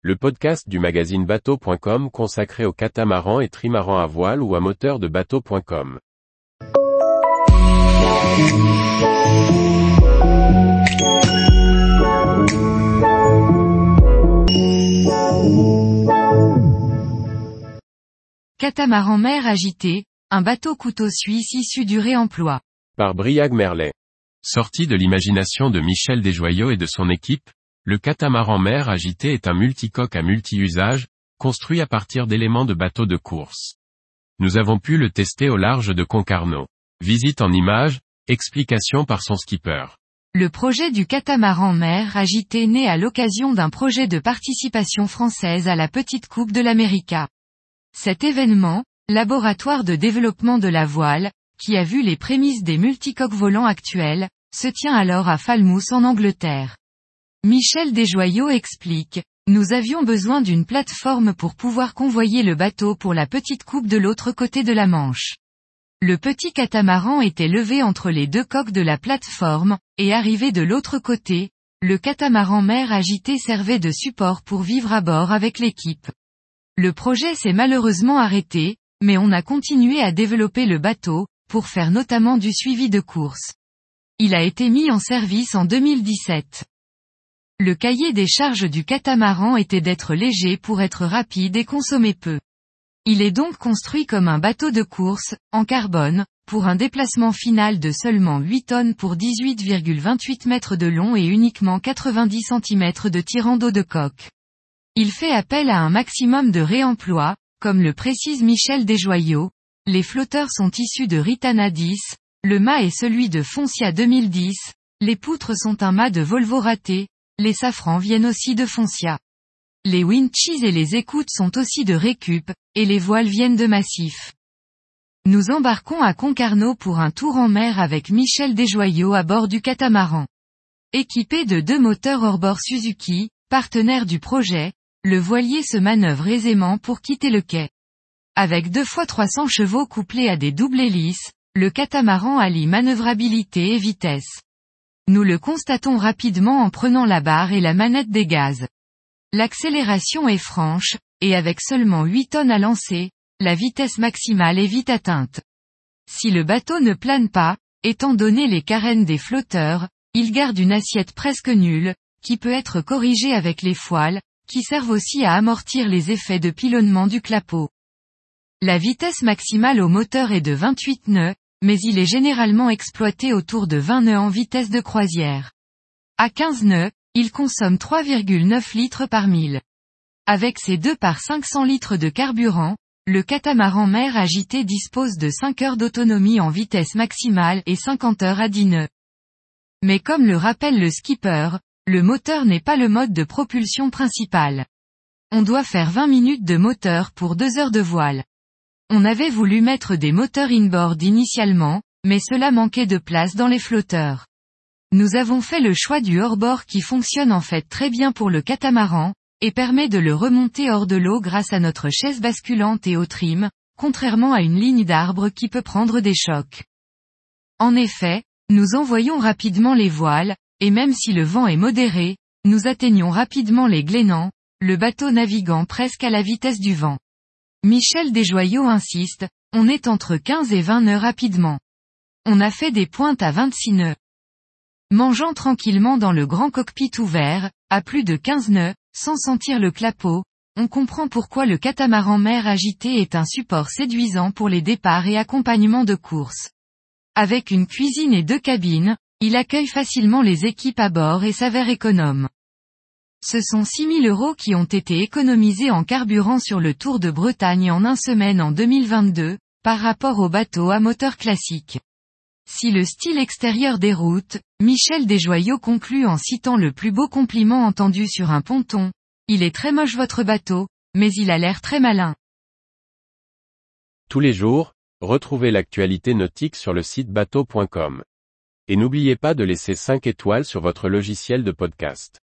le podcast du magazine bateau.com consacré aux catamarans et trimarans à voile ou à moteur de bateau.com. Catamaran mer agité, un bateau couteau suisse issu du réemploi. Par Briag Merlet. Sorti de l'imagination de Michel Desjoyaux et de son équipe, le catamaran mer agité est un multicoque à multi-usage, construit à partir d'éléments de bateaux de course. Nous avons pu le tester au large de Concarneau. Visite en images, explication par son skipper. Le projet du catamaran mer agité naît à l'occasion d'un projet de participation française à la Petite Coupe de l'América. Cet événement, laboratoire de développement de la voile, qui a vu les prémices des multicoques volants actuels, se tient alors à Falmouth en Angleterre. Michel Desjoyaux explique, nous avions besoin d'une plateforme pour pouvoir convoyer le bateau pour la petite coupe de l'autre côté de la Manche. Le petit catamaran était levé entre les deux coques de la plateforme, et arrivé de l'autre côté, le catamaran mer agité servait de support pour vivre à bord avec l'équipe. Le projet s'est malheureusement arrêté, mais on a continué à développer le bateau, pour faire notamment du suivi de course. Il a été mis en service en 2017. Le cahier des charges du catamaran était d'être léger pour être rapide et consommer peu. Il est donc construit comme un bateau de course, en carbone, pour un déplacement final de seulement 8 tonnes pour 18,28 mètres de long et uniquement 90 cm de tirant d'eau de coque. Il fait appel à un maximum de réemploi, comme le précise Michel Desjoyaux. Les flotteurs sont issus de Ritana 10, le mât est celui de Foncia 2010, les poutres sont un mât de Volvo raté, les safrans viennent aussi de Foncia. Les winches et les écoutes sont aussi de Récup, et les voiles viennent de Massif. Nous embarquons à Concarneau pour un tour en mer avec Michel Desjoyaux à bord du catamaran. Équipé de deux moteurs hors-bord Suzuki, partenaire du projet, le voilier se manœuvre aisément pour quitter le quai. Avec deux fois 300 chevaux couplés à des doubles hélices, le catamaran allie manœuvrabilité et vitesse. Nous le constatons rapidement en prenant la barre et la manette des gaz. L'accélération est franche, et avec seulement 8 tonnes à lancer, la vitesse maximale est vite atteinte. Si le bateau ne plane pas, étant donné les carènes des flotteurs, il garde une assiette presque nulle, qui peut être corrigée avec les foiles, qui servent aussi à amortir les effets de pilonnement du clapot. La vitesse maximale au moteur est de 28 nœuds, mais il est généralement exploité autour de 20 nœuds en vitesse de croisière. À 15 nœuds, il consomme 3,9 litres par mille. Avec ses 2 par 500 litres de carburant, le catamaran mer agité dispose de 5 heures d'autonomie en vitesse maximale et 50 heures à 10 nœuds. Mais comme le rappelle le skipper, le moteur n'est pas le mode de propulsion principal. On doit faire 20 minutes de moteur pour 2 heures de voile. On avait voulu mettre des moteurs inboard initialement, mais cela manquait de place dans les flotteurs. Nous avons fait le choix du hors-bord qui fonctionne en fait très bien pour le catamaran, et permet de le remonter hors de l'eau grâce à notre chaise basculante et au trim, contrairement à une ligne d'arbre qui peut prendre des chocs. En effet, nous envoyons rapidement les voiles, et même si le vent est modéré, nous atteignons rapidement les Glénans, le bateau naviguant presque à la vitesse du vent. Michel Desjoyaux insiste, on est entre 15 et 20 nœuds rapidement. On a fait des pointes à 26 nœuds. Mangeant tranquillement dans le grand cockpit ouvert, à plus de 15 nœuds, sans sentir le clapot, on comprend pourquoi le catamaran mer agité est un support séduisant pour les départs et accompagnements de course. Avec une cuisine et deux cabines, il accueille facilement les équipes à bord et s'avère économe. Ce sont 6000 euros qui ont été économisés en carburant sur le Tour de Bretagne en un semaine en 2022, par rapport au bateau à moteur classique. Si le style extérieur déroute, Michel Desjoyaux conclut en citant le plus beau compliment entendu sur un ponton. Il est très moche votre bateau, mais il a l'air très malin. Tous les jours, retrouvez l'actualité nautique sur le site bateau.com. Et n'oubliez pas de laisser 5 étoiles sur votre logiciel de podcast.